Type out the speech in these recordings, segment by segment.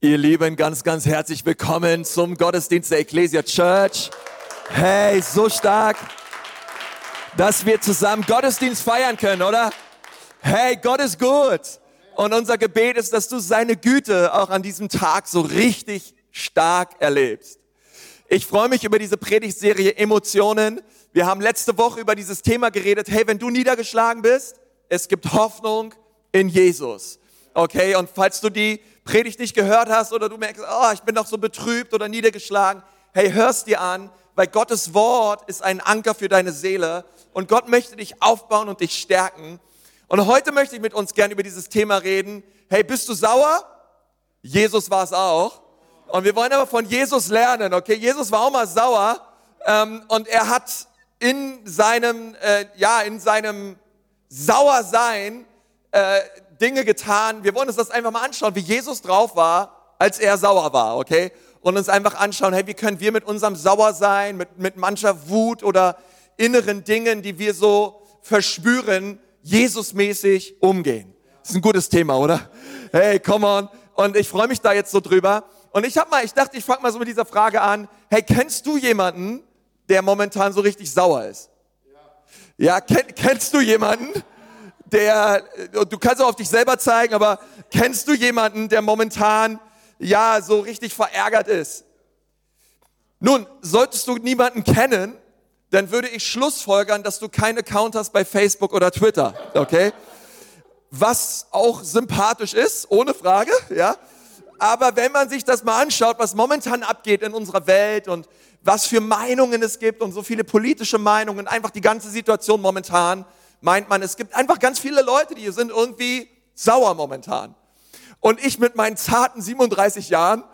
Ihr Lieben, ganz, ganz herzlich willkommen zum Gottesdienst der Ecclesia Church. Hey, so stark, dass wir zusammen Gottesdienst feiern können, oder? Hey, Gott ist gut. Und unser Gebet ist, dass du seine Güte auch an diesem Tag so richtig stark erlebst. Ich freue mich über diese Predigtserie Emotionen. Wir haben letzte Woche über dieses Thema geredet. Hey, wenn du niedergeschlagen bist, es gibt Hoffnung in Jesus. Okay, und falls du die Predigt nicht gehört hast oder du merkst, oh, ich bin noch so betrübt oder niedergeschlagen, hey, hörst dir an, weil Gottes Wort ist ein Anker für deine Seele und Gott möchte dich aufbauen und dich stärken. Und heute möchte ich mit uns gern über dieses Thema reden. Hey, bist du sauer? Jesus war es auch. Und wir wollen aber von Jesus lernen, okay? Jesus war auch mal sauer ähm, und er hat in seinem, äh, ja, in seinem Sauersein äh, Dinge getan. Wir wollen uns das einfach mal anschauen, wie Jesus drauf war, als er sauer war, okay? Und uns einfach anschauen, hey, wie können wir mit unserem Sauersein, mit, mit mancher Wut oder inneren Dingen, die wir so verspüren, Jesusmäßig umgehen. Das ist ein gutes Thema, oder? Hey, come on. Und ich freue mich da jetzt so drüber. Und ich habe mal, ich dachte, ich fange mal so mit dieser Frage an. Hey, kennst du jemanden, der momentan so richtig sauer ist? Ja, ja kenn, kennst du jemanden? Der, du kannst auch auf dich selber zeigen, aber kennst du jemanden, der momentan, ja, so richtig verärgert ist? Nun, solltest du niemanden kennen, dann würde ich schlussfolgern, dass du keinen Account hast bei Facebook oder Twitter, okay? Was auch sympathisch ist, ohne Frage, ja? Aber wenn man sich das mal anschaut, was momentan abgeht in unserer Welt und was für Meinungen es gibt und so viele politische Meinungen, einfach die ganze Situation momentan, meint man, es gibt einfach ganz viele Leute, die sind irgendwie sauer momentan. Und ich mit meinen zarten 37 Jahren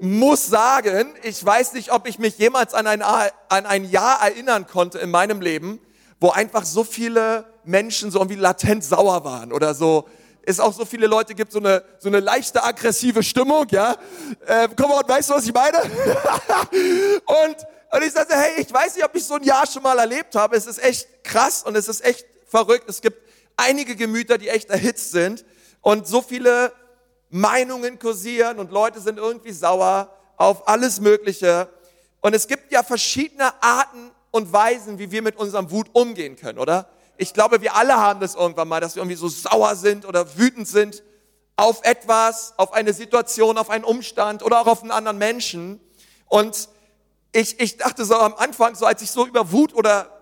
muss sagen, ich weiß nicht, ob ich mich jemals an ein, an ein Jahr erinnern konnte in meinem Leben, wo einfach so viele Menschen so irgendwie latent sauer waren oder so es auch so viele Leute gibt, so eine, so eine leichte aggressive Stimmung, ja. Äh, komm on, weißt du, was ich meine? und, und ich sagte, hey, ich weiß nicht, ob ich so ein Jahr schon mal erlebt habe. Es ist echt krass und es ist echt verrückt. Es gibt einige Gemüter, die echt erhitzt sind und so viele Meinungen kursieren und Leute sind irgendwie sauer auf alles Mögliche. Und es gibt ja verschiedene Arten und Weisen, wie wir mit unserem Wut umgehen können, oder? Ich glaube, wir alle haben das irgendwann mal, dass wir irgendwie so sauer sind oder wütend sind auf etwas, auf eine Situation, auf einen Umstand oder auch auf einen anderen Menschen. Und ich, ich dachte so am Anfang, so als ich so über Wut oder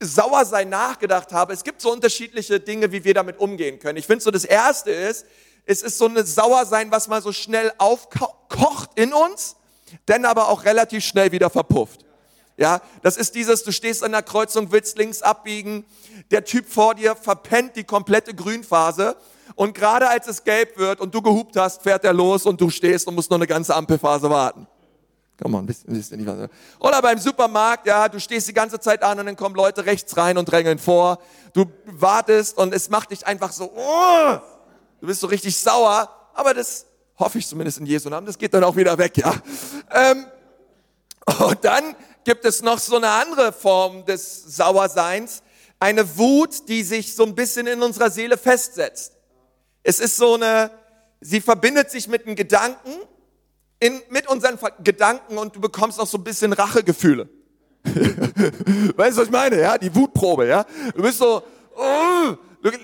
Sauersein nachgedacht habe, es gibt so unterschiedliche Dinge, wie wir damit umgehen können. Ich finde so, das erste ist, es ist so eine Sauersein, was mal so schnell aufkocht in uns, dann aber auch relativ schnell wieder verpufft. Ja, das ist dieses, du stehst an der Kreuzung, willst links abbiegen, der Typ vor dir verpennt die komplette Grünphase und gerade als es gelb wird und du gehupt hast, fährt er los und du stehst und musst noch eine ganze Ampelphase warten. Komm on, wisst, wisst ihr nicht was? Oder beim Supermarkt, ja, du stehst die ganze Zeit an und dann kommen Leute rechts rein und drängeln vor. Du wartest und es macht dich einfach so, oh, du bist so richtig sauer. Aber das hoffe ich zumindest in Jesu Namen, das geht dann auch wieder weg, ja. Ähm, und dann gibt es noch so eine andere Form des Sauerseins, eine Wut, die sich so ein bisschen in unserer Seele festsetzt. Es ist so eine, sie verbindet sich mit einem Gedanken in, mit unseren Gedanken und du bekommst auch so ein bisschen Rachegefühle. weißt du, was ich meine? Ja, die Wutprobe, ja. Du bist so, oh,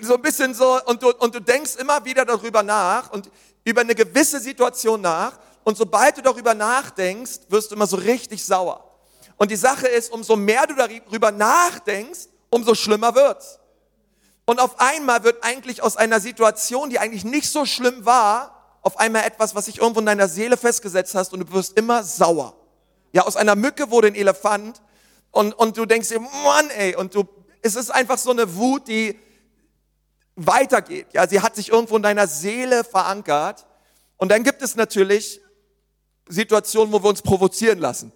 so ein bisschen so, und du, und du denkst immer wieder darüber nach und über eine gewisse Situation nach. Und sobald du darüber nachdenkst, wirst du immer so richtig sauer. Und die Sache ist, umso mehr du darüber nachdenkst, umso schlimmer wird's. Und auf einmal wird eigentlich aus einer Situation, die eigentlich nicht so schlimm war, auf einmal etwas, was sich irgendwo in deiner Seele festgesetzt hast und du wirst immer sauer. Ja, aus einer Mücke wurde ein Elefant und, und du denkst dir, Mann, ey, und du, es ist einfach so eine Wut, die weitergeht. Ja, sie hat sich irgendwo in deiner Seele verankert. Und dann gibt es natürlich Situationen, wo wir uns provozieren lassen.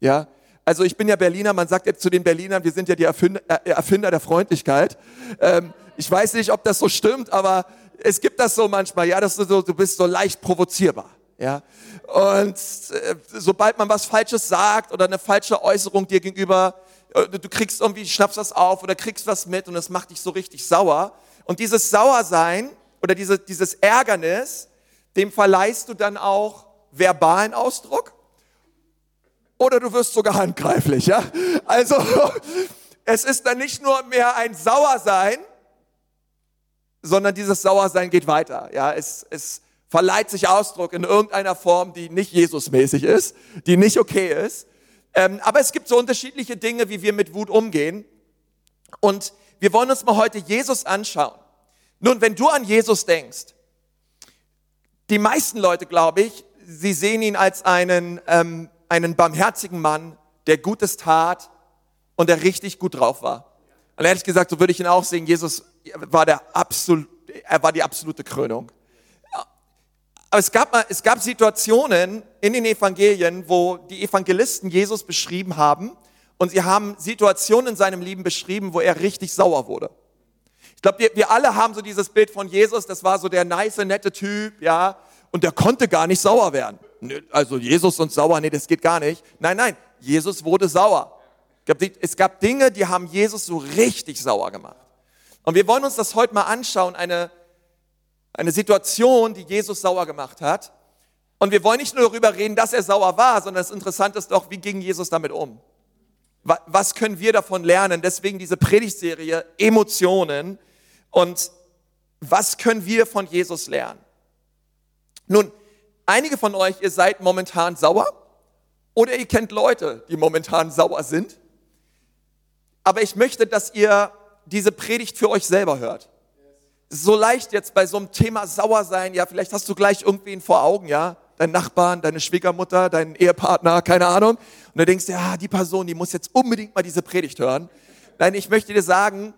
Ja, also ich bin ja Berliner, man sagt jetzt zu den Berlinern, wir sind ja die Erfinder, äh, Erfinder der Freundlichkeit. Ähm, ich weiß nicht, ob das so stimmt, aber es gibt das so manchmal, ja, dass du so, du bist so leicht provozierbar. Ja, und äh, sobald man was Falsches sagt oder eine falsche Äußerung dir gegenüber, äh, du kriegst irgendwie, schnappst das auf oder kriegst was mit und das macht dich so richtig sauer. Und dieses Sauersein oder diese, dieses Ärgernis, dem verleihst du dann auch verbalen Ausdruck oder du wirst sogar handgreiflich, ja? Also, es ist dann nicht nur mehr ein Sauersein, sondern dieses Sauersein geht weiter, ja? Es, es verleiht sich Ausdruck in irgendeiner Form, die nicht Jesusmäßig ist, die nicht okay ist. Ähm, aber es gibt so unterschiedliche Dinge, wie wir mit Wut umgehen. Und wir wollen uns mal heute Jesus anschauen. Nun, wenn du an Jesus denkst, die meisten Leute, glaube ich, sie sehen ihn als einen, ähm, einen barmherzigen Mann, der Gutes tat und der richtig gut drauf war. Und ehrlich gesagt, so würde ich ihn auch sehen. Jesus war der absolut, er war die absolute Krönung. Aber es gab, es gab Situationen in den Evangelien, wo die Evangelisten Jesus beschrieben haben und sie haben Situationen in seinem Leben beschrieben, wo er richtig sauer wurde. Ich glaube, wir, wir alle haben so dieses Bild von Jesus, das war so der nice, nette Typ, ja, und der konnte gar nicht sauer werden. Also Jesus und sauer, nee, das geht gar nicht. Nein, nein, Jesus wurde sauer. Es gab Dinge, die haben Jesus so richtig sauer gemacht. Und wir wollen uns das heute mal anschauen, eine, eine Situation, die Jesus sauer gemacht hat. Und wir wollen nicht nur darüber reden, dass er sauer war, sondern das Interessante ist doch, wie ging Jesus damit um? Was können wir davon lernen? Deswegen diese Predigtserie Emotionen. Und was können wir von Jesus lernen? Nun, einige von euch, ihr seid momentan sauer oder ihr kennt Leute, die momentan sauer sind. Aber ich möchte, dass ihr diese Predigt für euch selber hört. So leicht jetzt bei so einem Thema sauer sein, ja, vielleicht hast du gleich irgendwen vor Augen, ja, deinen Nachbarn, deine Schwiegermutter, deinen Ehepartner, keine Ahnung. Und du denkst, ja, die Person, die muss jetzt unbedingt mal diese Predigt hören. Nein, ich möchte dir sagen,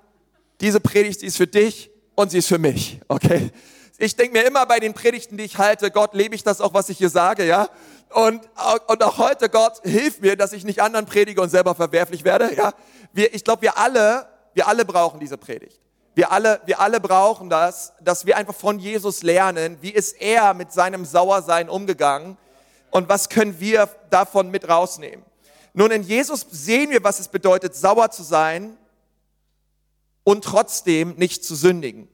diese Predigt, die ist für dich und sie ist für mich, okay? Ich denke mir immer bei den Predigten, die ich halte, Gott, lebe ich das auch, was ich hier sage, ja? Und, und auch heute, Gott, hilf mir, dass ich nicht anderen predige und selber verwerflich werde, ja? Wir, ich glaube, wir alle, wir alle brauchen diese Predigt. Wir alle, wir alle brauchen das, dass wir einfach von Jesus lernen, wie ist er mit seinem Sauersein umgegangen und was können wir davon mit rausnehmen. Nun, in Jesus sehen wir, was es bedeutet, sauer zu sein und trotzdem nicht zu sündigen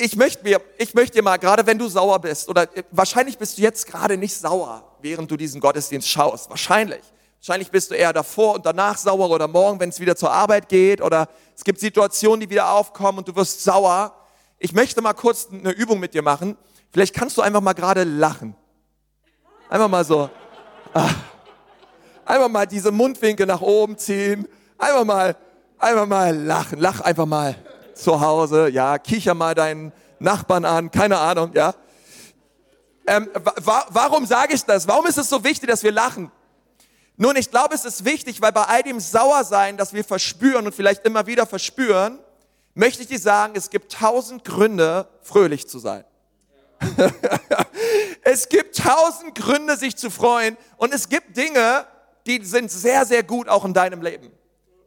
ich möchte mir, ich möchte dir mal, gerade wenn du sauer bist, oder wahrscheinlich bist du jetzt gerade nicht sauer, während du diesen Gottesdienst schaust. Wahrscheinlich. Wahrscheinlich bist du eher davor und danach sauer oder morgen, wenn es wieder zur Arbeit geht oder es gibt Situationen, die wieder aufkommen und du wirst sauer. Ich möchte mal kurz eine Übung mit dir machen. Vielleicht kannst du einfach mal gerade lachen. Einfach mal so. Ah. Einfach mal diese Mundwinkel nach oben ziehen. Einfach mal, einfach mal lachen. Lach einfach mal zu Hause, ja, kicher mal deinen Nachbarn an, keine Ahnung, ja. Ähm, wa warum sage ich das? Warum ist es so wichtig, dass wir lachen? Nun, ich glaube, es ist wichtig, weil bei all dem Sauersein, das wir verspüren und vielleicht immer wieder verspüren, möchte ich dir sagen, es gibt tausend Gründe, fröhlich zu sein. es gibt tausend Gründe, sich zu freuen und es gibt Dinge, die sind sehr, sehr gut auch in deinem Leben.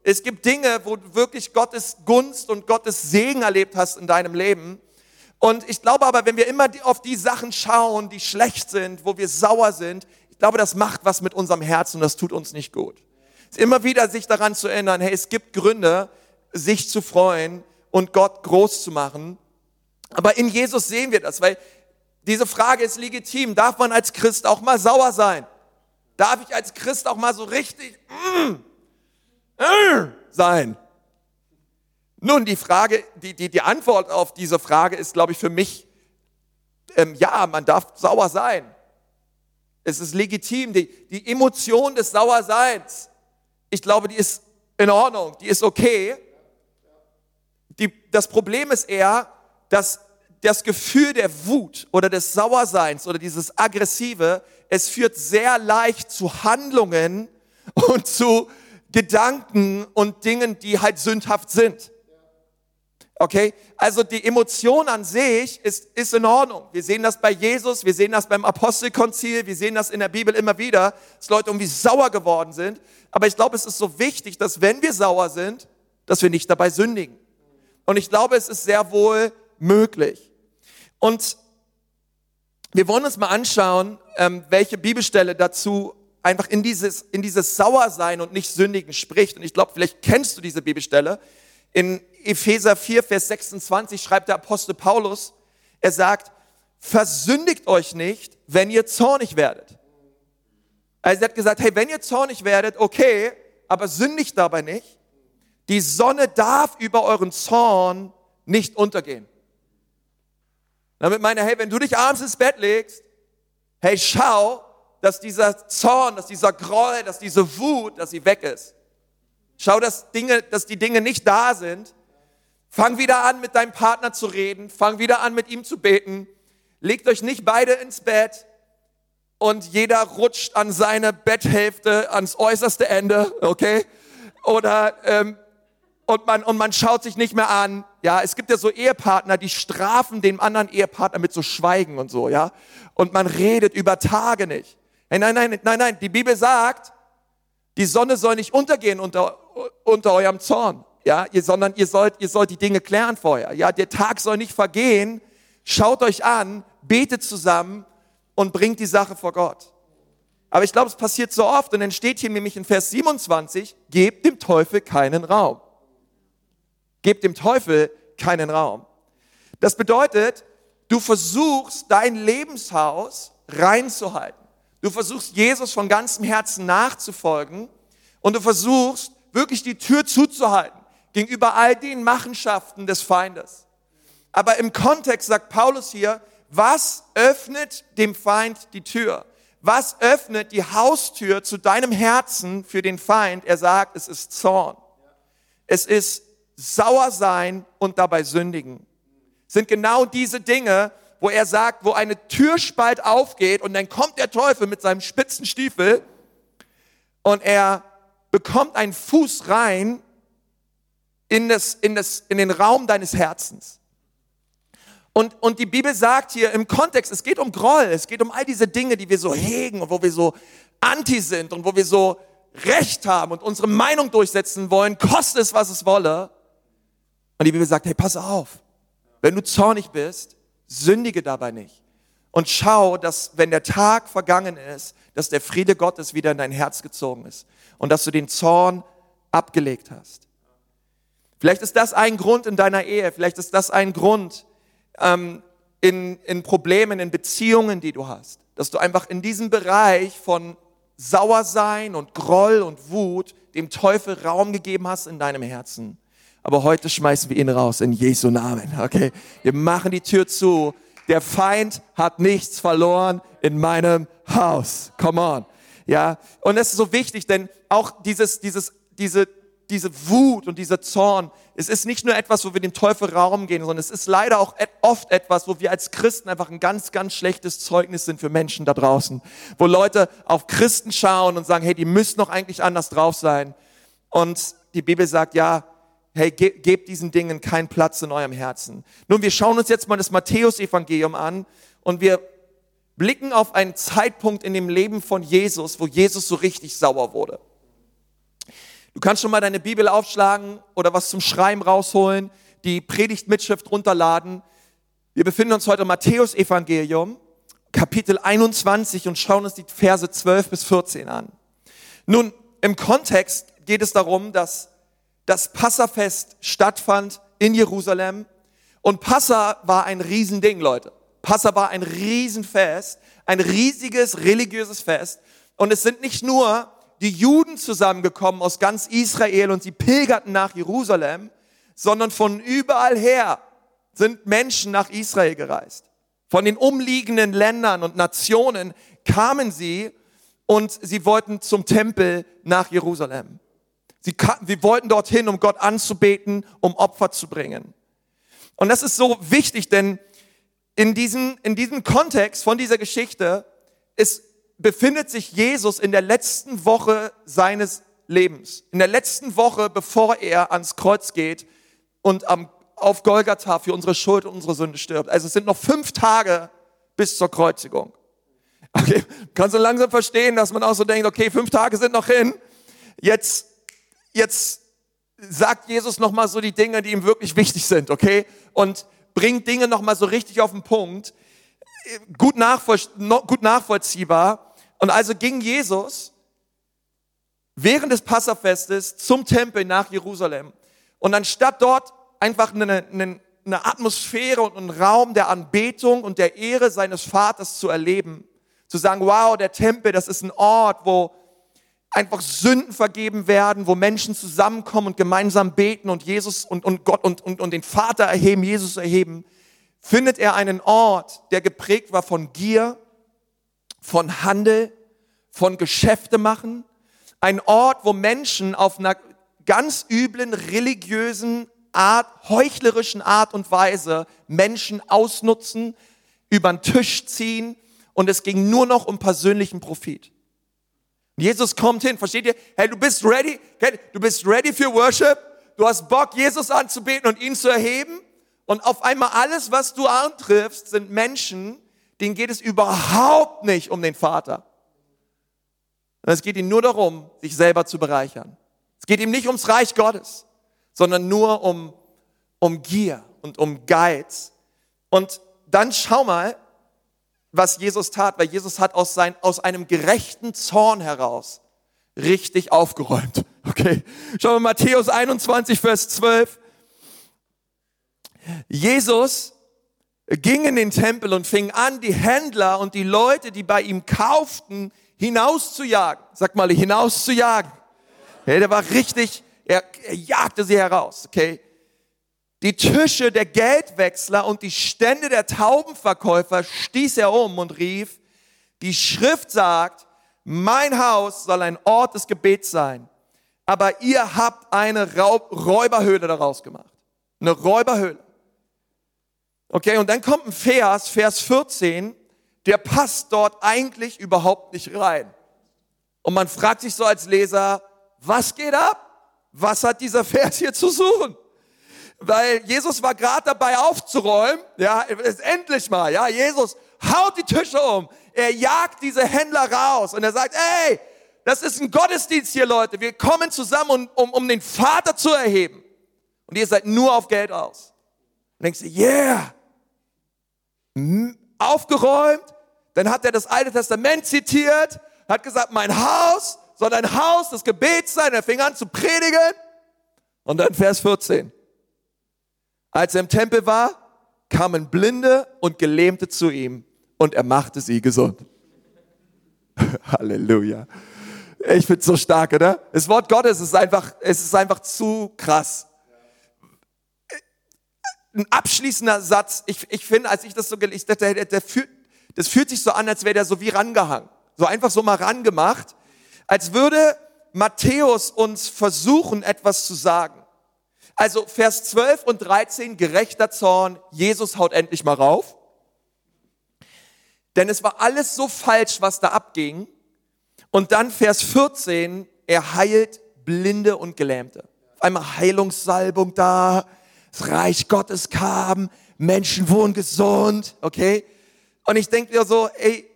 Es gibt Dinge, wo du wirklich Gottes Gunst und Gottes Segen erlebt hast in deinem Leben. Und ich glaube aber, wenn wir immer auf die Sachen schauen, die schlecht sind, wo wir sauer sind, glaube, das macht was mit unserem Herzen und das tut uns nicht gut. Immer wieder sich daran zu erinnern, hey, es gibt Gründe, sich zu freuen und Gott groß zu machen. Aber in Jesus sehen wir das, weil diese Frage ist legitim. Darf man als Christ auch mal sauer sein? Darf ich als Christ auch mal so richtig, mm, sein? Nun, die Frage, die, die, die Antwort auf diese Frage ist, glaube ich, für mich, ähm, ja, man darf sauer sein. Es ist legitim, die, die Emotion des Sauerseins, ich glaube, die ist in Ordnung, die ist okay. Die, das Problem ist eher, dass das Gefühl der Wut oder des Sauerseins oder dieses Aggressive, es führt sehr leicht zu Handlungen und zu Gedanken und Dingen, die halt sündhaft sind. Okay? Also die Emotion an sich ist, ist in Ordnung. Wir sehen das bei Jesus, wir sehen das beim Apostelkonzil, wir sehen das in der Bibel immer wieder, dass Leute irgendwie sauer geworden sind. Aber ich glaube, es ist so wichtig, dass wenn wir sauer sind, dass wir nicht dabei sündigen. Und ich glaube, es ist sehr wohl möglich. Und wir wollen uns mal anschauen, ähm, welche Bibelstelle dazu einfach in dieses, in dieses Sauersein und nicht Sündigen spricht. Und ich glaube, vielleicht kennst du diese Bibelstelle. In Epheser 4, Vers 26 schreibt der Apostel Paulus, Er sagt, versündigt euch nicht, wenn ihr zornig werdet. Also er hat gesagt, hey, wenn ihr zornig werdet, okay, aber sündigt dabei nicht. Die Sonne darf über euren Zorn nicht untergehen. Damit meine, hey, wenn du dich abends ins Bett legst, hey, schau, dass dieser Zorn, dass dieser Groll, dass diese Wut, dass sie weg ist. Schau, dass Dinge, dass die Dinge nicht da sind. Fang wieder an, mit deinem Partner zu reden. Fang wieder an, mit ihm zu beten. Legt euch nicht beide ins Bett und jeder rutscht an seine Betthälfte ans äußerste Ende, okay? Oder ähm, und man und man schaut sich nicht mehr an. Ja, es gibt ja so Ehepartner, die strafen dem anderen Ehepartner mit so Schweigen und so, ja? Und man redet über Tage nicht. Hey, nein, nein, nein, nein, die Bibel sagt, die Sonne soll nicht untergehen unter unter eurem Zorn, ja, sondern ihr sollt ihr sollt die Dinge klären vorher. Ja, der Tag soll nicht vergehen. Schaut euch an, betet zusammen und bringt die Sache vor Gott. Aber ich glaube, es passiert so oft und dann steht hier nämlich in Vers 27, gebt dem Teufel keinen Raum. Gebt dem Teufel keinen Raum. Das bedeutet, du versuchst dein Lebenshaus reinzuhalten. Du versuchst Jesus von ganzem Herzen nachzufolgen und du versuchst wirklich die Tür zuzuhalten gegenüber all den Machenschaften des Feindes. Aber im Kontext sagt Paulus hier, was öffnet dem Feind die Tür? Was öffnet die Haustür zu deinem Herzen für den Feind? Er sagt, es ist Zorn. Es ist sauer sein und dabei sündigen. Sind genau diese Dinge, wo er sagt, wo eine Türspalt aufgeht und dann kommt der Teufel mit seinem spitzen Stiefel und er bekommt einen Fuß rein in, das, in, das, in den Raum deines Herzens. Und, und die Bibel sagt hier im Kontext, es geht um Groll, es geht um all diese Dinge, die wir so hegen und wo wir so anti sind und wo wir so Recht haben und unsere Meinung durchsetzen wollen, koste es, was es wolle. Und die Bibel sagt, hey, pass auf, wenn du zornig bist, sündige dabei nicht. Und schau, dass wenn der Tag vergangen ist, dass der Friede Gottes wieder in dein Herz gezogen ist und dass du den Zorn abgelegt hast. Vielleicht ist das ein Grund in deiner Ehe, vielleicht ist das ein Grund ähm, in, in Problemen, in Beziehungen, die du hast, dass du einfach in diesem Bereich von Sauersein und Groll und Wut dem Teufel Raum gegeben hast in deinem Herzen. Aber heute schmeißen wir ihn raus in Jesu Namen, okay? Wir machen die Tür zu. Der Feind hat nichts verloren in meinem Haus. Come on. Ja, und das ist so wichtig, denn auch dieses, dieses, diese, diese Wut und dieser Zorn, es ist nicht nur etwas, wo wir dem Teufel Raum gehen, sondern es ist leider auch oft etwas, wo wir als Christen einfach ein ganz, ganz schlechtes Zeugnis sind für Menschen da draußen. Wo Leute auf Christen schauen und sagen, hey, die müssen doch eigentlich anders drauf sein. Und die Bibel sagt, ja, hey, ge gebt diesen Dingen keinen Platz in eurem Herzen. Nun, wir schauen uns jetzt mal das Matthäusevangelium an und wir blicken auf einen Zeitpunkt in dem Leben von Jesus, wo Jesus so richtig sauer wurde. Du kannst schon mal deine Bibel aufschlagen oder was zum Schreiben rausholen, die Predigtmitschrift runterladen. Wir befinden uns heute im Matthäus-Evangelium, Kapitel 21 und schauen uns die Verse 12 bis 14 an. Nun, im Kontext geht es darum, dass das Passafest stattfand in Jerusalem und Passa war ein Riesending, Leute. Passa war ein Riesenfest, ein riesiges religiöses Fest. Und es sind nicht nur die Juden zusammengekommen aus ganz Israel und sie pilgerten nach Jerusalem, sondern von überall her sind Menschen nach Israel gereist. Von den umliegenden Ländern und Nationen kamen sie und sie wollten zum Tempel nach Jerusalem. Sie, sie wollten dorthin, um Gott anzubeten, um Opfer zu bringen. Und das ist so wichtig, denn in diesem, in diesem Kontext von dieser Geschichte ist, befindet sich Jesus in der letzten Woche seines Lebens. In der letzten Woche, bevor er ans Kreuz geht und am, auf Golgatha für unsere Schuld und unsere Sünde stirbt. Also es sind noch fünf Tage bis zur Kreuzigung. Okay, kannst du langsam verstehen, dass man auch so denkt, okay, fünf Tage sind noch hin. Jetzt, jetzt sagt Jesus nochmal so die Dinge, die ihm wirklich wichtig sind, okay? Und bringt Dinge nochmal so richtig auf den Punkt. Gut, nachvoll, gut nachvollziehbar. Und also ging Jesus während des Passafestes zum Tempel nach Jerusalem. Und anstatt dort einfach einen, einen eine Atmosphäre und einen Raum der Anbetung und der Ehre seines Vaters zu erleben. Zu sagen, wow, der Tempel, das ist ein Ort, wo einfach Sünden vergeben werden, wo Menschen zusammenkommen und gemeinsam beten und Jesus und, und Gott und, und, und den Vater erheben, Jesus erheben, findet er einen Ort, der geprägt war von Gier, von Handel, von Geschäfte machen. Ein Ort, wo Menschen auf einer ganz üblen religiösen Art, heuchlerischen Art und Weise Menschen ausnutzen, über den Tisch ziehen und es ging nur noch um persönlichen Profit. Jesus kommt hin, versteht ihr? Hey, du bist ready, du bist ready für Worship, du hast Bock, Jesus anzubeten und ihn zu erheben und auf einmal alles, was du antriffst, sind Menschen, denen geht es überhaupt nicht um den Vater. Es geht ihnen nur darum, sich selber zu bereichern. Es geht ihm nicht ums Reich Gottes, sondern nur um, um Gier und um Geiz. Und dann schau mal, was Jesus tat, weil Jesus hat aus, sein, aus einem gerechten Zorn heraus richtig aufgeräumt. Okay, schauen wir Matthäus 21, Vers 12. Jesus ging in den Tempel und fing an, die Händler und die Leute, die bei ihm kauften, hinauszujagen. Sag mal, hinauszujagen. Okay, der war richtig, er, er jagte sie heraus. Okay, die Tische der Geldwechsler und die Stände der Taubenverkäufer stieß er um und rief, die Schrift sagt, mein Haus soll ein Ort des Gebets sein, aber ihr habt eine Raub Räuberhöhle daraus gemacht. Eine Räuberhöhle. Okay, und dann kommt ein Vers, Vers 14, der passt dort eigentlich überhaupt nicht rein. Und man fragt sich so als Leser, was geht ab? Was hat dieser Vers hier zu suchen? weil Jesus war gerade dabei aufzuräumen, ja, endlich mal, ja, Jesus haut die Tische um, er jagt diese Händler raus und er sagt, ey, das ist ein Gottesdienst hier, Leute, wir kommen zusammen, um, um, um den Vater zu erheben. Und ihr seid nur auf Geld aus. Und denkst du, yeah, aufgeräumt, dann hat er das Alte Testament zitiert, hat gesagt, mein Haus soll ein Haus des Gebets sein, er fing an zu predigen. Und dann Vers 14. Als er im Tempel war, kamen Blinde und Gelähmte zu ihm und er machte sie gesund. Halleluja. Ich find's so stark, oder? Das Wort Gottes ist einfach, es ist einfach zu krass. Ein abschließender Satz. Ich, ich finde, als ich das so gelesen habe, der, der, der fühlt, das fühlt sich so an, als wäre der so wie rangehangen. So einfach so mal rangemacht. Als würde Matthäus uns versuchen, etwas zu sagen. Also Vers 12 und 13, gerechter Zorn, Jesus haut endlich mal rauf. Denn es war alles so falsch, was da abging. Und dann Vers 14, er heilt Blinde und Gelähmte. einmal Heilungssalbung da, das Reich Gottes kam, Menschen wurden gesund, okay? Und ich denke mir so, ey,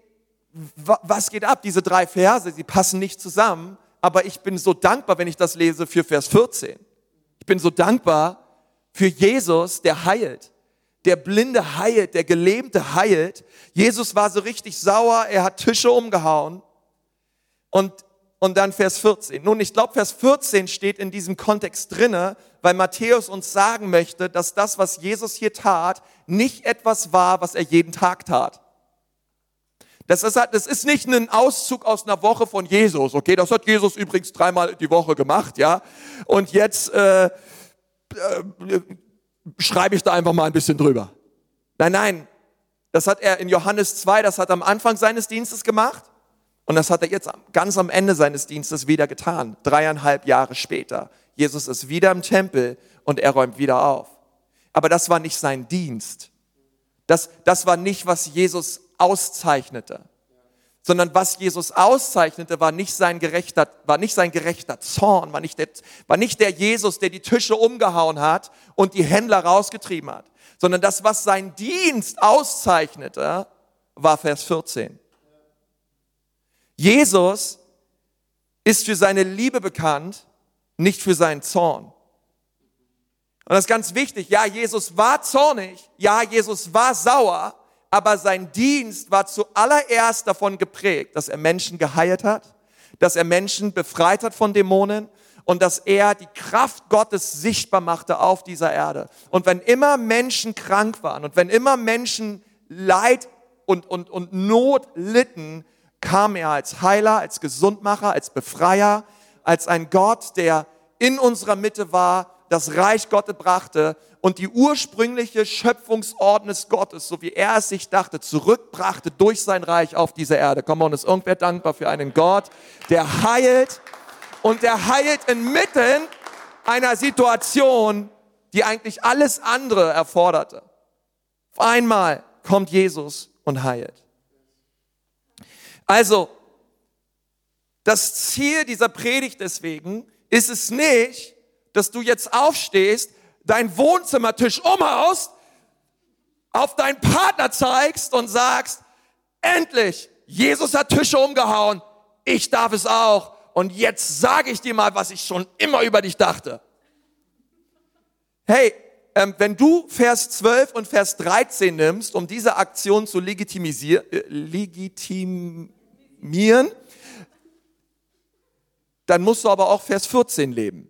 was geht ab? Diese drei Verse, sie passen nicht zusammen, aber ich bin so dankbar, wenn ich das lese für Vers 14 bin so dankbar für Jesus, der heilt. Der Blinde heilt, der Gelähmte heilt. Jesus war so richtig sauer, er hat Tische umgehauen. Und, und dann Vers 14. Nun, ich glaube, Vers 14 steht in diesem Kontext drinne, weil Matthäus uns sagen möchte, dass das, was Jesus hier tat, nicht etwas war, was er jeden Tag tat. Das ist, das ist nicht ein Auszug aus einer Woche von Jesus, okay? Das hat Jesus übrigens dreimal die Woche gemacht, ja? Und jetzt äh, äh, schreibe ich da einfach mal ein bisschen drüber. Nein, nein, das hat er in Johannes 2, das hat er am Anfang seines Dienstes gemacht und das hat er jetzt ganz am Ende seines Dienstes wieder getan, dreieinhalb Jahre später. Jesus ist wieder im Tempel und er räumt wieder auf. Aber das war nicht sein Dienst. Das, das war nicht, was Jesus auszeichnete. Sondern was Jesus auszeichnete, war nicht sein gerechter, war nicht sein gerechter Zorn, war nicht, der, war nicht der Jesus, der die Tische umgehauen hat und die Händler rausgetrieben hat. Sondern das, was sein Dienst auszeichnete, war Vers 14. Jesus ist für seine Liebe bekannt, nicht für seinen Zorn. Und das ist ganz wichtig. Ja, Jesus war zornig. Ja, Jesus war sauer aber sein Dienst war zuallererst davon geprägt, dass er Menschen geheilt hat, dass er Menschen befreit hat von Dämonen und dass er die Kraft Gottes sichtbar machte auf dieser Erde. Und wenn immer Menschen krank waren und wenn immer Menschen Leid und, und, und Not litten, kam er als Heiler, als Gesundmacher, als Befreier, als ein Gott, der in unserer Mitte war, das Reich Gottes brachte und die ursprüngliche Schöpfungsordnung Gottes, so wie er es sich dachte, zurückbrachte durch sein Reich auf diese Erde. Komm on, ist irgendwer dankbar für einen Gott, der heilt und der heilt inmitten einer Situation, die eigentlich alles andere erforderte. Auf einmal kommt Jesus und heilt. Also, das Ziel dieser Predigt deswegen ist es nicht, dass du jetzt aufstehst, dein Wohnzimmertisch umhaust, auf deinen Partner zeigst und sagst, endlich, Jesus hat Tische umgehauen, ich darf es auch. Und jetzt sage ich dir mal, was ich schon immer über dich dachte. Hey, ähm, wenn du Vers 12 und Vers 13 nimmst, um diese Aktion zu legitimisieren, äh, legitimieren, dann musst du aber auch Vers 14 leben.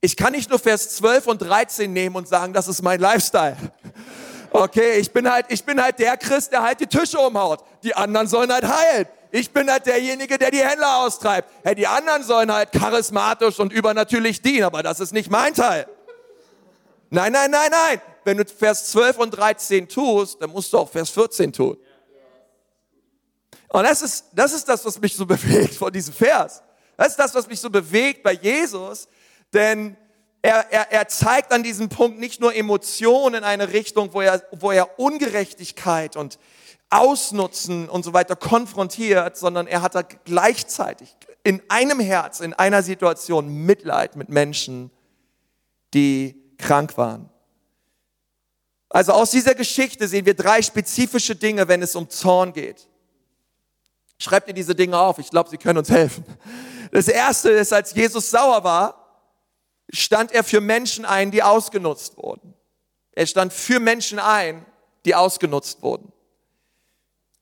Ich kann nicht nur Vers 12 und 13 nehmen und sagen, das ist mein Lifestyle. Okay, ich bin halt, ich bin halt der Christ, der halt die Tische umhaut. Die anderen sollen halt heilen. Ich bin halt derjenige, der die Händler austreibt. Hey, die anderen sollen halt charismatisch und übernatürlich dienen, aber das ist nicht mein Teil. Nein, nein, nein, nein. Wenn du Vers 12 und 13 tust, dann musst du auch Vers 14 tun. Und das ist, das ist das, was mich so bewegt von diesem Vers. Das ist das, was mich so bewegt bei Jesus, denn er, er, er zeigt an diesem Punkt nicht nur Emotionen in eine Richtung, wo er, wo er Ungerechtigkeit und Ausnutzen und so weiter konfrontiert, sondern er hat da gleichzeitig in einem Herz, in einer Situation Mitleid mit Menschen, die krank waren. Also aus dieser Geschichte sehen wir drei spezifische Dinge, wenn es um Zorn geht. Schreibt ihr diese Dinge auf, ich glaube, sie können uns helfen. Das erste ist, als Jesus sauer war, stand er für Menschen ein, die ausgenutzt wurden. Er stand für Menschen ein, die ausgenutzt wurden.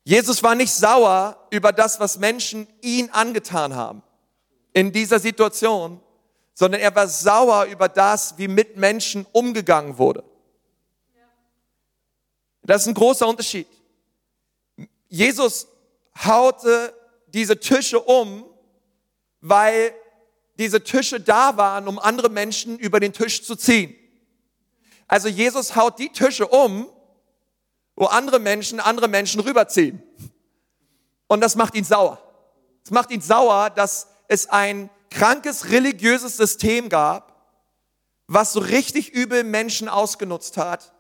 Jesus war nicht sauer über das, was Menschen ihn angetan haben in dieser Situation, sondern er war sauer über das, wie mit Menschen umgegangen wurde. Das ist ein großer Unterschied. Jesus haute diese Tische um, weil diese Tische da waren, um andere Menschen über den Tisch zu ziehen. Also Jesus haut die Tische um, wo andere Menschen andere Menschen rüberziehen. Und das macht ihn sauer. Es macht ihn sauer, dass es ein krankes religiöses System gab, was so richtig übel Menschen ausgenutzt hat.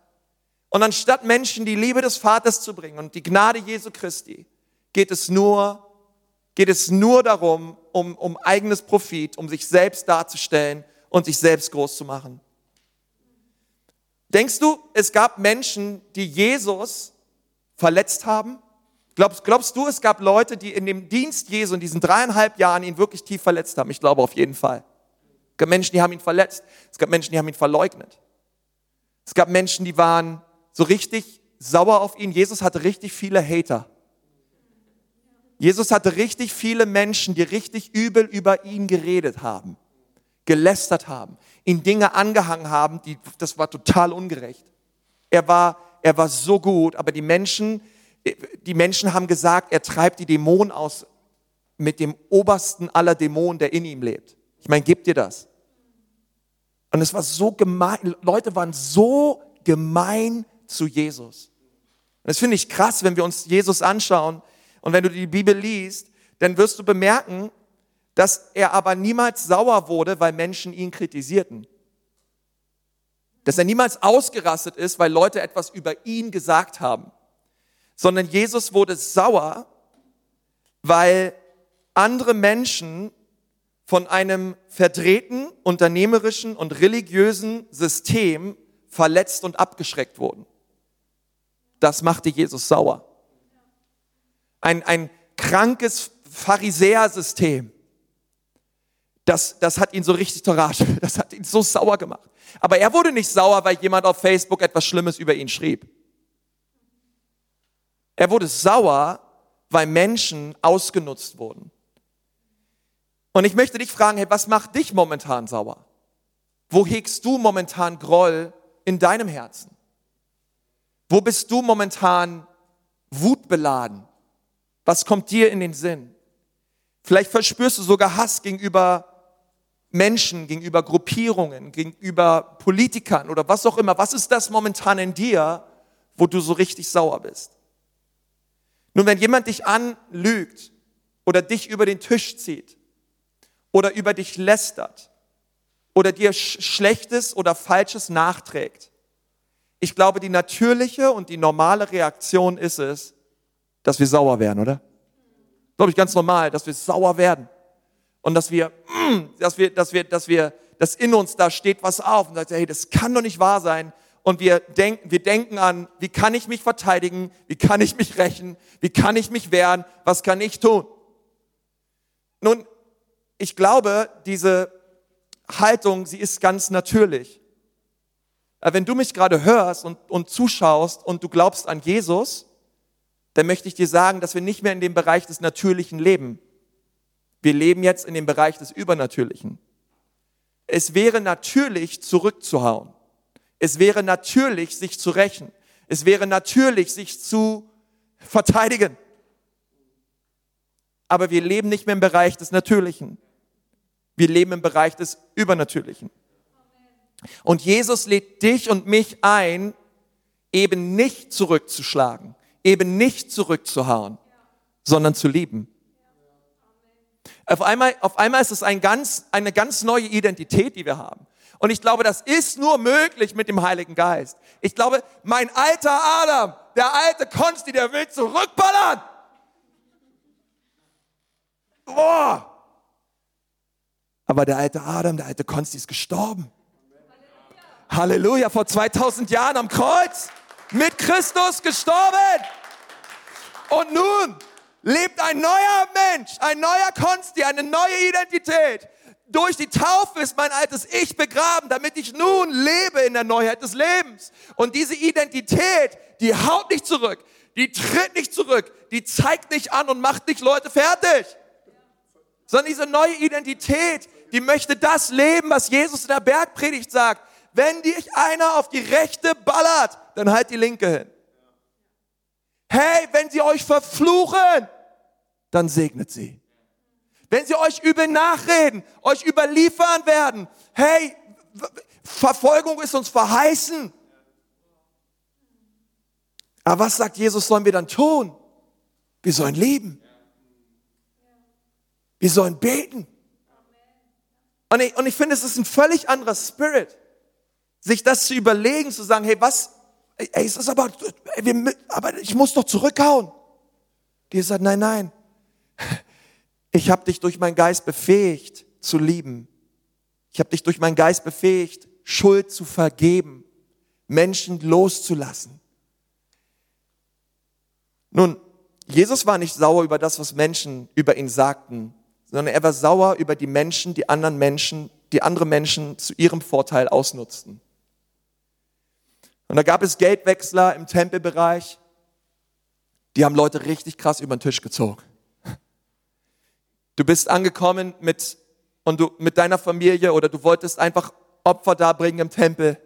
Und anstatt Menschen die Liebe des Vaters zu bringen und die Gnade Jesu Christi, geht es nur, geht es nur darum, um, um eigenes Profit, um sich selbst darzustellen und sich selbst groß zu machen. Denkst du, es gab Menschen, die Jesus verletzt haben? Glaubst, glaubst du, es gab Leute, die in dem Dienst Jesu in diesen dreieinhalb Jahren ihn wirklich tief verletzt haben? Ich glaube auf jeden Fall. Es gab Menschen, die haben ihn verletzt. Es gab Menschen, die haben ihn verleugnet. Es gab Menschen, die waren so richtig sauer auf ihn. Jesus hatte richtig viele Hater. Jesus hatte richtig viele Menschen, die richtig übel über ihn geredet haben, gelästert haben, ihn Dinge angehangen haben, die, das war total ungerecht. Er war, er war so gut, aber die Menschen, die Menschen haben gesagt, er treibt die Dämonen aus mit dem obersten aller Dämonen, der in ihm lebt. Ich meine, gibt dir das? Und es war so gemein, Leute waren so gemein zu Jesus. Und das finde ich krass, wenn wir uns Jesus anschauen, und wenn du die Bibel liest, dann wirst du bemerken, dass er aber niemals sauer wurde, weil Menschen ihn kritisierten. Dass er niemals ausgerastet ist, weil Leute etwas über ihn gesagt haben. Sondern Jesus wurde sauer, weil andere Menschen von einem verdrehten, unternehmerischen und religiösen System verletzt und abgeschreckt wurden. Das machte Jesus sauer ein, ein krankes Pharisäersystem. Das, das hat ihn so richtig torasch, das hat ihn so sauer gemacht. Aber er wurde nicht sauer, weil jemand auf Facebook etwas Schlimmes über ihn schrieb. Er wurde sauer, weil Menschen ausgenutzt wurden. Und ich möchte dich fragen, hey, was macht dich momentan sauer? Wo hegst du momentan Groll in deinem Herzen? Wo bist du momentan wutbeladen? Was kommt dir in den Sinn? Vielleicht verspürst du sogar Hass gegenüber Menschen, gegenüber Gruppierungen, gegenüber Politikern oder was auch immer. Was ist das momentan in dir, wo du so richtig sauer bist? Nun, wenn jemand dich anlügt oder dich über den Tisch zieht oder über dich lästert oder dir Schlechtes oder Falsches nachträgt, ich glaube, die natürliche und die normale Reaktion ist es, dass wir sauer werden, oder? Glaube ich ganz normal, dass wir sauer werden und dass wir, mm, dass wir, dass wir, dass wir, dass in uns da steht was auf und sagt, hey, das kann doch nicht wahr sein. Und wir denken, wir denken an, wie kann ich mich verteidigen? Wie kann ich mich rächen? Wie kann ich mich wehren? Was kann ich tun? Nun, ich glaube, diese Haltung, sie ist ganz natürlich. Wenn du mich gerade hörst und, und zuschaust und du glaubst an Jesus, dann möchte ich dir sagen, dass wir nicht mehr in dem Bereich des Natürlichen leben. Wir leben jetzt in dem Bereich des Übernatürlichen. Es wäre natürlich, zurückzuhauen. Es wäre natürlich, sich zu rächen. Es wäre natürlich, sich zu verteidigen. Aber wir leben nicht mehr im Bereich des Natürlichen. Wir leben im Bereich des Übernatürlichen. Und Jesus lädt dich und mich ein, eben nicht zurückzuschlagen, eben nicht zurückzuhauen, sondern zu lieben. Auf einmal, auf einmal ist es ein ganz, eine ganz neue Identität, die wir haben. Und ich glaube, das ist nur möglich mit dem Heiligen Geist. Ich glaube, mein alter Adam, der alte Konsti, der will zurückballern. Boah. Aber der alte Adam, der alte Konsti ist gestorben. Halleluja, vor 2000 Jahren am Kreuz mit Christus gestorben. Und nun lebt ein neuer Mensch, ein neuer Konsti, eine neue Identität. Durch die Taufe ist mein altes Ich begraben, damit ich nun lebe in der Neuheit des Lebens. Und diese Identität, die haut nicht zurück, die tritt nicht zurück, die zeigt nicht an und macht nicht Leute fertig. Sondern diese neue Identität, die möchte das leben, was Jesus in der Bergpredigt sagt. Wenn dich einer auf die rechte ballert, dann halt die linke hin. Hey, wenn sie euch verfluchen, dann segnet sie. Wenn sie euch übel nachreden, euch überliefern werden, hey, Verfolgung ist uns verheißen. Aber was sagt Jesus, sollen wir dann tun? Wir sollen lieben. Wir sollen beten. Und ich, und ich finde, es ist ein völlig anderer Spirit, sich das zu überlegen, zu sagen, hey, was, ey, es ist aber, ey, wir, aber ich muss doch zurückhauen. Die sagt, nein, nein, ich habe dich durch meinen Geist befähigt zu lieben. Ich habe dich durch meinen Geist befähigt, Schuld zu vergeben, Menschen loszulassen. Nun, Jesus war nicht sauer über das, was Menschen über ihn sagten, sondern er war sauer über die Menschen, die anderen Menschen, die andere Menschen zu ihrem Vorteil ausnutzten. Und da gab es Geldwechsler im Tempelbereich, die haben Leute richtig krass über den Tisch gezogen. Du bist angekommen mit, und du, mit deiner Familie oder du wolltest einfach Opfer darbringen im Tempel.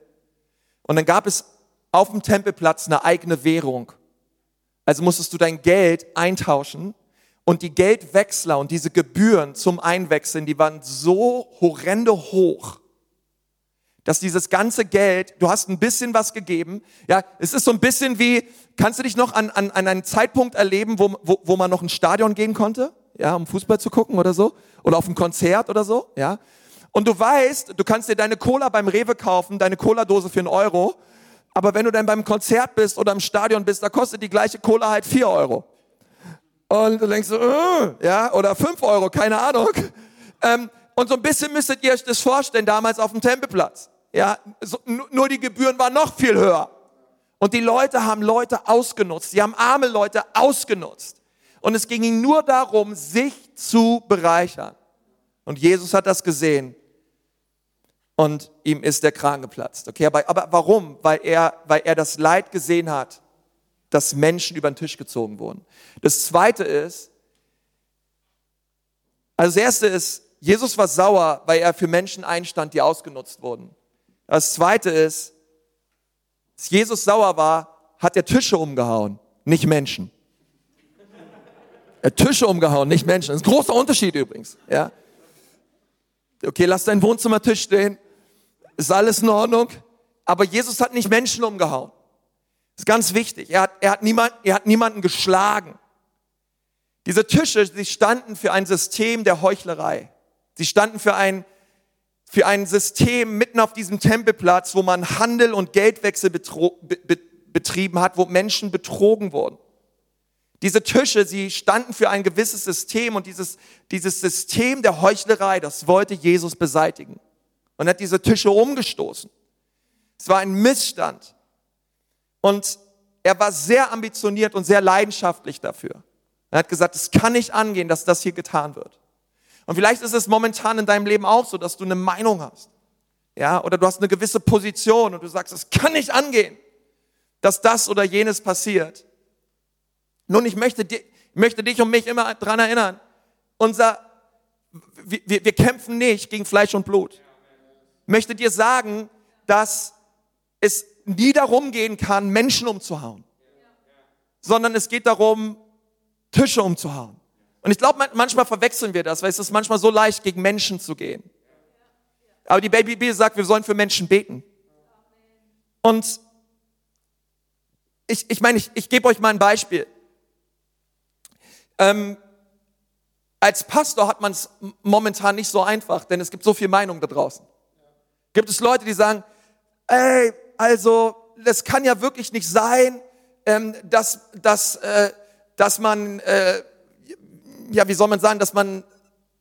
Und dann gab es auf dem Tempelplatz eine eigene Währung. Also musstest du dein Geld eintauschen und die Geldwechsler und diese Gebühren zum Einwechseln, die waren so horrende hoch, dass dieses ganze Geld, du hast ein bisschen was gegeben, ja, es ist so ein bisschen wie, kannst du dich noch an, an, an einen Zeitpunkt erleben, wo, wo, wo man noch ins Stadion gehen konnte? ja, um Fußball zu gucken oder so, oder auf ein Konzert oder so, ja. Und du weißt, du kannst dir deine Cola beim Rewe kaufen, deine Cola-Dose für einen Euro, aber wenn du dann beim Konzert bist oder im Stadion bist, da kostet die gleiche Cola halt vier Euro. Und du denkst so, äh, ja, oder fünf Euro, keine Ahnung. Ähm, und so ein bisschen müsstet ihr euch das vorstellen, damals auf dem Tempelplatz. Ja, so, nur die Gebühren waren noch viel höher. Und die Leute haben Leute ausgenutzt. Die haben arme Leute ausgenutzt. Und es ging ihm nur darum, sich zu bereichern. Und Jesus hat das gesehen. Und ihm ist der Kran geplatzt. Okay, aber, aber warum? Weil er, weil er das Leid gesehen hat, dass Menschen über den Tisch gezogen wurden. Das zweite ist, also das erste ist, Jesus war sauer, weil er für Menschen einstand, die ausgenutzt wurden. Das zweite ist, als Jesus sauer war, hat er Tische umgehauen, nicht Menschen. Er hat Tische umgehauen, nicht Menschen. Das ist ein großer Unterschied übrigens. Ja. Okay, lass deinen Wohnzimmertisch stehen. Ist alles in Ordnung. Aber Jesus hat nicht Menschen umgehauen. Das ist ganz wichtig. Er hat, er hat, niemand, er hat niemanden geschlagen. Diese Tische, sie standen für ein System der Heuchlerei. Sie standen für ein, für ein System mitten auf diesem Tempelplatz, wo man Handel und Geldwechsel be, betrieben hat, wo Menschen betrogen wurden. Diese Tische, sie standen für ein gewisses System und dieses, dieses System der Heuchlerei, das wollte Jesus beseitigen. Und hat diese Tische umgestoßen. Es war ein Missstand. Und er war sehr ambitioniert und sehr leidenschaftlich dafür. Er hat gesagt, es kann nicht angehen, dass das hier getan wird. Und vielleicht ist es momentan in deinem Leben auch so, dass du eine Meinung hast. Ja, oder du hast eine gewisse Position und du sagst, es kann nicht angehen, dass das oder jenes passiert. Nun, ich möchte, ich möchte dich und mich immer dran erinnern, unser, wir, wir kämpfen nicht gegen Fleisch und Blut. Ich möchte dir sagen, dass es nie darum gehen kann, Menschen umzuhauen, sondern es geht darum, Tische umzuhauen. Und ich glaube, manchmal verwechseln wir das, weil es ist manchmal so leicht, gegen Menschen zu gehen. Aber die Baby Bibel sagt, wir sollen für Menschen beten. Und ich, ich meine, ich, ich gebe euch mal ein Beispiel. Ähm, als Pastor hat man es momentan nicht so einfach, denn es gibt so viel Meinung da draußen. Gibt es Leute, die sagen, ey, also, das kann ja wirklich nicht sein, ähm, dass, dass, äh, dass man, äh, ja, wie soll man sagen, dass man,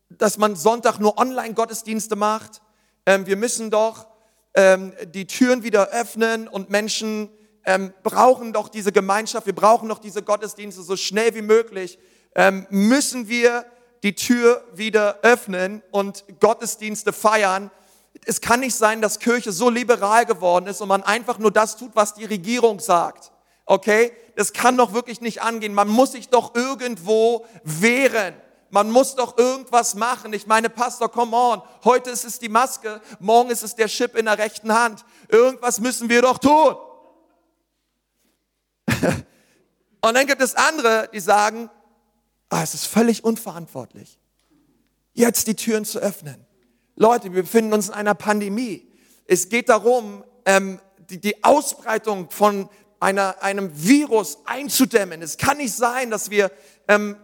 dass man Sonntag nur Online-Gottesdienste macht. Ähm, wir müssen doch ähm, die Türen wieder öffnen und Menschen ähm, brauchen doch diese Gemeinschaft, wir brauchen doch diese Gottesdienste so schnell wie möglich. Ähm, müssen wir die Tür wieder öffnen und Gottesdienste feiern. Es kann nicht sein, dass Kirche so liberal geworden ist und man einfach nur das tut, was die Regierung sagt. Okay? Das kann doch wirklich nicht angehen. Man muss sich doch irgendwo wehren. Man muss doch irgendwas machen. Ich meine, Pastor, come on. Heute ist es die Maske, morgen ist es der Chip in der rechten Hand. Irgendwas müssen wir doch tun. Und dann gibt es andere, die sagen, ah, es ist völlig unverantwortlich, jetzt die Türen zu öffnen. Leute, wir befinden uns in einer Pandemie. Es geht darum, ähm, die, die Ausbreitung von einer, einem Virus einzudämmen. Es kann nicht sein, dass wir ähm,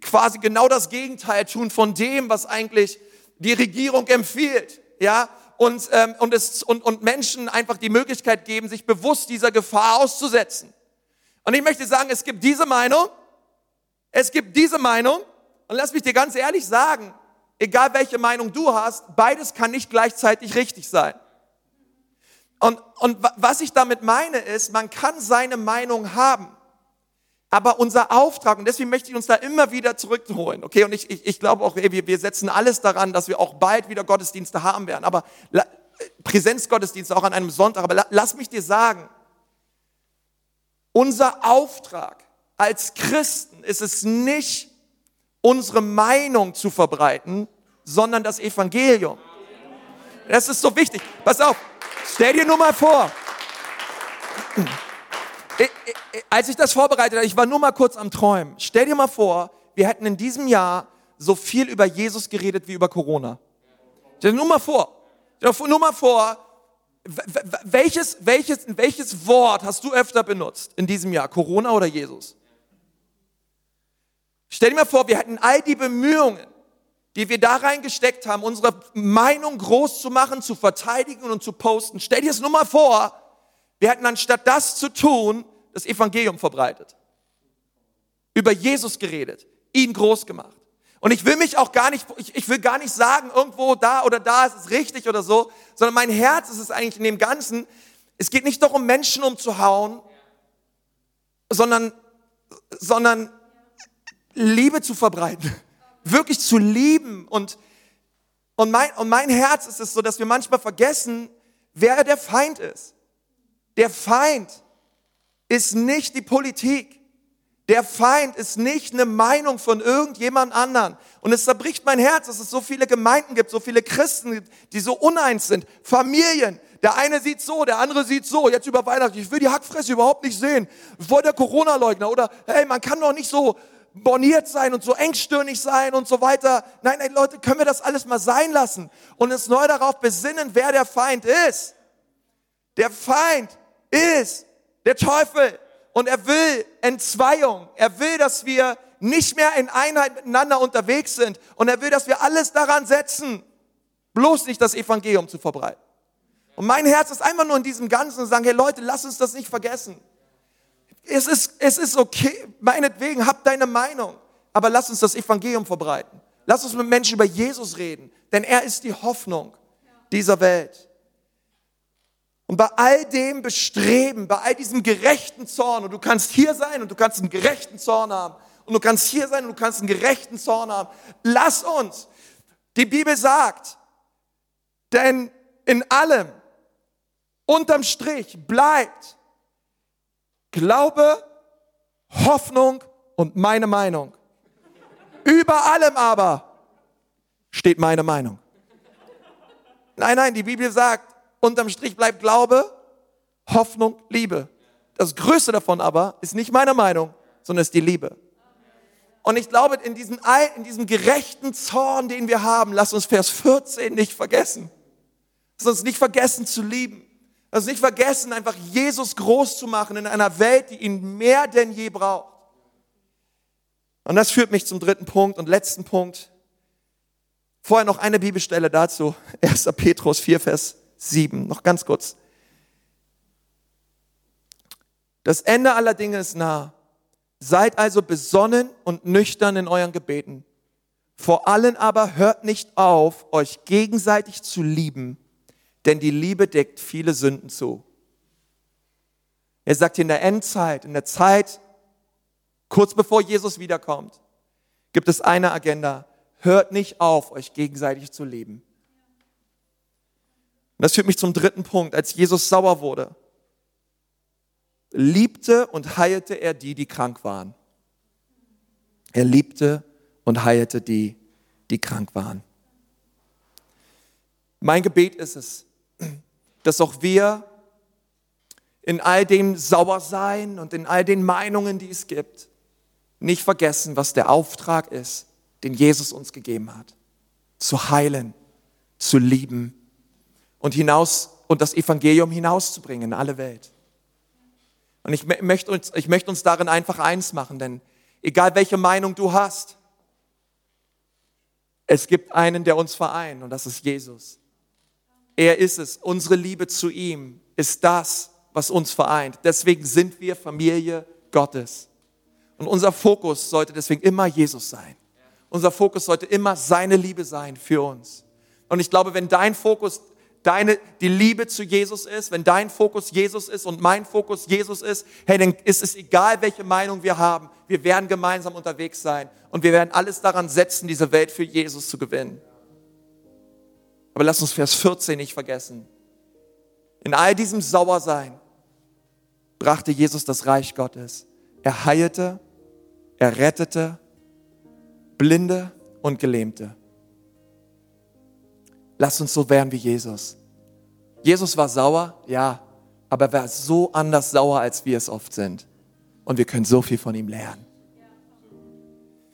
quasi genau das Gegenteil tun von dem, was eigentlich die Regierung empfiehlt. Ja, und, ähm, und, es, und, und Menschen einfach die Möglichkeit geben, sich bewusst dieser Gefahr auszusetzen. Und ich möchte sagen, es gibt diese Meinung, es gibt diese Meinung, und lass mich dir ganz ehrlich sagen, egal welche Meinung du hast, beides kann nicht gleichzeitig richtig sein. Und, und was ich damit meine ist, man kann seine Meinung haben. Aber unser Auftrag, und deswegen möchte ich uns da immer wieder zurückholen, okay, und ich, ich, ich glaube auch, ey, wir, wir setzen alles daran, dass wir auch bald wieder Gottesdienste haben werden, aber Präsenzgottesdienste auch an einem Sonntag, aber lass mich dir sagen, unser Auftrag als Christen ist es nicht, unsere Meinung zu verbreiten, sondern das Evangelium. Das ist so wichtig. Pass auf, Stell dir nur mal vor, als ich das vorbereitet habe, ich war nur mal kurz am Träumen. Stell dir mal vor, wir hätten in diesem Jahr so viel über Jesus geredet wie über Corona. Stell dir nur mal vor, nur mal vor, welches, welches, welches Wort hast du öfter benutzt in diesem Jahr? Corona oder Jesus? Stell dir mal vor, wir hätten all die Bemühungen, die wir da reingesteckt haben, unsere Meinung groß zu machen, zu verteidigen und zu posten. Stell dir es nur mal vor, wir hätten anstatt das zu tun, das Evangelium verbreitet. Über Jesus geredet, ihn groß gemacht. Und ich will mich auch gar nicht, ich, ich will gar nicht sagen, irgendwo da oder da ist es richtig oder so, sondern mein Herz ist es eigentlich in dem Ganzen, es geht nicht darum, Menschen umzuhauen, sondern, sondern Liebe zu verbreiten wirklich zu lieben. Und, und, mein, und mein Herz ist es so, dass wir manchmal vergessen, wer der Feind ist. Der Feind ist nicht die Politik. Der Feind ist nicht eine Meinung von irgendjemand anderen. Und es zerbricht mein Herz, dass es so viele Gemeinden gibt, so viele Christen, die so uneins sind. Familien. Der eine sieht so, der andere sieht so. Jetzt über Weihnachten. Ich will die Hackfresse überhaupt nicht sehen. Voll der Corona-Leugner. Oder, hey, man kann doch nicht so borniert sein und so engstirnig sein und so weiter. Nein, nein, Leute, können wir das alles mal sein lassen und uns neu darauf besinnen, wer der Feind ist. Der Feind ist der Teufel. Und er will Entzweiung. Er will, dass wir nicht mehr in Einheit miteinander unterwegs sind. Und er will, dass wir alles daran setzen, bloß nicht das Evangelium zu verbreiten. Und mein Herz ist einfach nur in diesem Ganzen und sagen, hey Leute, lass uns das nicht vergessen. Es ist, es ist okay, meinetwegen, hab deine Meinung, aber lass uns das Evangelium verbreiten. Lass uns mit Menschen über Jesus reden, denn er ist die Hoffnung dieser Welt. Und bei all dem Bestreben, bei all diesem gerechten Zorn, und du kannst hier sein und du kannst einen gerechten Zorn haben, und du kannst hier sein und du kannst einen gerechten Zorn haben, lass uns, die Bibel sagt, denn in allem, unterm Strich, bleibt Glaube, Hoffnung und meine Meinung. Über allem aber steht meine Meinung. Nein, nein, die Bibel sagt, Unterm Strich bleibt Glaube, Hoffnung, Liebe. Das Größte davon aber ist nicht meine Meinung, sondern ist die Liebe. Und ich glaube, in diesem, in diesem gerechten Zorn, den wir haben, lass uns Vers 14 nicht vergessen. Lass uns nicht vergessen zu lieben. Uns nicht vergessen, einfach Jesus groß zu machen in einer Welt, die ihn mehr denn je braucht. Und das führt mich zum dritten Punkt und letzten Punkt. Vorher noch eine Bibelstelle dazu. 1. Petrus 4, Vers 7. Noch ganz kurz. Das Ende aller Dinge ist nah. Seid also besonnen und nüchtern in euren Gebeten. Vor allen aber hört nicht auf, euch gegenseitig zu lieben, denn die Liebe deckt viele Sünden zu. Er sagt in der Endzeit, in der Zeit, kurz bevor Jesus wiederkommt, gibt es eine Agenda. Hört nicht auf, euch gegenseitig zu lieben. Und das führt mich zum dritten Punkt. Als Jesus sauer wurde, liebte und heilte er die, die krank waren. Er liebte und heilte die, die krank waren. Mein Gebet ist es, dass auch wir in all dem Sauersein und in all den Meinungen, die es gibt, nicht vergessen, was der Auftrag ist, den Jesus uns gegeben hat. Zu heilen, zu lieben und hinaus und das Evangelium hinauszubringen in alle Welt. Und ich möchte uns, ich möchte uns darin einfach eins machen, denn egal welche Meinung du hast, es gibt einen, der uns vereint und das ist Jesus. Er ist es. Unsere Liebe zu ihm ist das, was uns vereint. Deswegen sind wir Familie Gottes. Und unser Fokus sollte deswegen immer Jesus sein. Unser Fokus sollte immer seine Liebe sein für uns. Und ich glaube, wenn dein Fokus deine, die Liebe zu Jesus ist, wenn dein Fokus Jesus ist und mein Fokus Jesus ist, hey, dann ist es egal, welche Meinung wir haben. Wir werden gemeinsam unterwegs sein und wir werden alles daran setzen, diese Welt für Jesus zu gewinnen. Aber lass uns Vers 14 nicht vergessen. In all diesem Sauersein brachte Jesus das Reich Gottes. Er heilte, er rettete Blinde und Gelähmte. Lass uns so werden wie Jesus. Jesus war sauer, ja, aber er war so anders sauer, als wir es oft sind. Und wir können so viel von ihm lernen.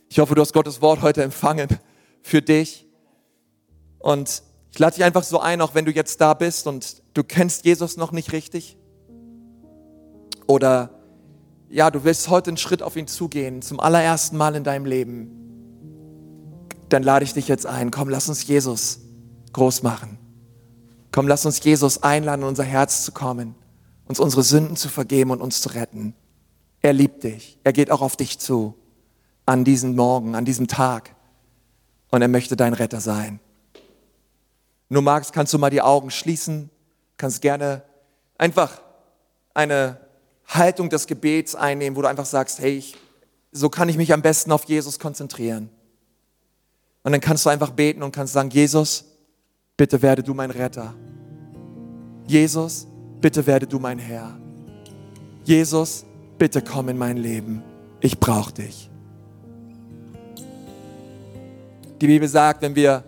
Ich hoffe, du hast Gottes Wort heute empfangen für dich. Und ich lade dich einfach so ein, auch wenn du jetzt da bist und du kennst Jesus noch nicht richtig. Oder ja, du willst heute einen Schritt auf ihn zugehen, zum allerersten Mal in deinem Leben. Dann lade ich dich jetzt ein. Komm, lass uns Jesus groß machen. Komm, lass uns Jesus einladen, in unser Herz zu kommen, uns unsere Sünden zu vergeben und uns zu retten. Er liebt dich. Er geht auch auf dich zu. An diesem Morgen, an diesem Tag. Und er möchte dein Retter sein. Wenn du magst, kannst du mal die Augen schließen, kannst gerne einfach eine Haltung des Gebets einnehmen, wo du einfach sagst, hey, ich, so kann ich mich am besten auf Jesus konzentrieren. Und dann kannst du einfach beten und kannst sagen, Jesus, bitte werde du mein Retter. Jesus, bitte werde du mein Herr. Jesus, bitte komm in mein Leben. ich brauche dich. Die Bibel sagt, wenn wir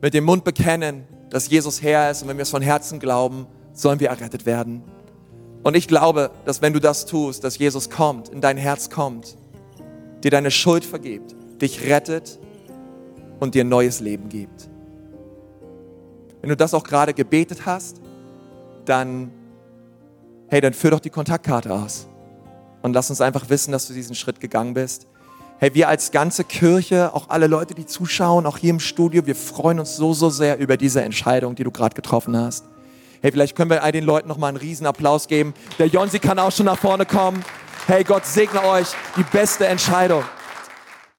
mit dem Mund bekennen, dass Jesus Herr ist und wenn wir es von Herzen glauben, sollen wir errettet werden. Und ich glaube, dass wenn du das tust, dass Jesus kommt, in dein Herz kommt, dir deine Schuld vergibt, dich rettet und dir ein neues Leben gibt. Wenn du das auch gerade gebetet hast, dann, hey, dann führ doch die Kontaktkarte aus und lass uns einfach wissen, dass du diesen Schritt gegangen bist. Hey, wir als ganze Kirche, auch alle Leute, die zuschauen, auch hier im Studio, wir freuen uns so, so sehr über diese Entscheidung, die du gerade getroffen hast. Hey, vielleicht können wir all den Leuten nochmal einen riesen Applaus geben. Der Jonsi kann auch schon nach vorne kommen. Hey, Gott segne euch. Die beste Entscheidung.